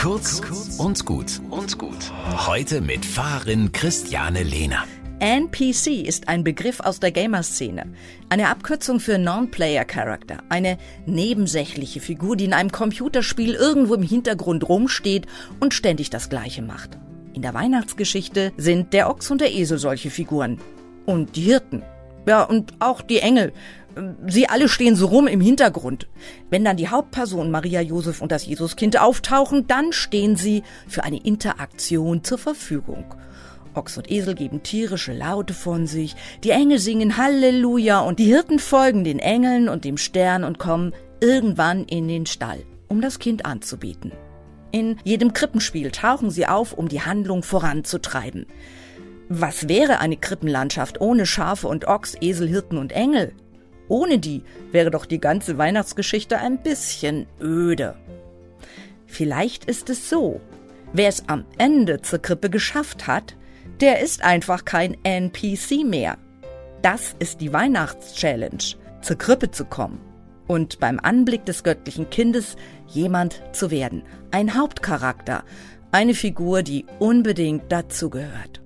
Kurz und gut und gut. Heute mit Fahrerin Christiane Lehner. NPC ist ein Begriff aus der Gamer-Szene. Eine Abkürzung für Non-Player-Character. Eine nebensächliche Figur, die in einem Computerspiel irgendwo im Hintergrund rumsteht und ständig das Gleiche macht. In der Weihnachtsgeschichte sind der Ochs und der Esel solche Figuren. Und die Hirten. Ja, und auch die Engel. Sie alle stehen so rum im Hintergrund. Wenn dann die Hauptperson Maria Josef und das Jesuskind auftauchen, dann stehen sie für eine Interaktion zur Verfügung. Ochs und Esel geben tierische Laute von sich, die Engel singen Halleluja und die Hirten folgen den Engeln und dem Stern und kommen irgendwann in den Stall, um das Kind anzubieten. In jedem Krippenspiel tauchen sie auf, um die Handlung voranzutreiben. Was wäre eine Krippenlandschaft ohne Schafe und Ochs, Esel, Hirten und Engel? Ohne die wäre doch die ganze Weihnachtsgeschichte ein bisschen öde. Vielleicht ist es so. Wer es am Ende zur Krippe geschafft hat, der ist einfach kein NPC mehr. Das ist die Weihnachtschallenge, zur Krippe zu kommen und beim Anblick des göttlichen Kindes jemand zu werden, ein Hauptcharakter, eine Figur, die unbedingt dazugehört.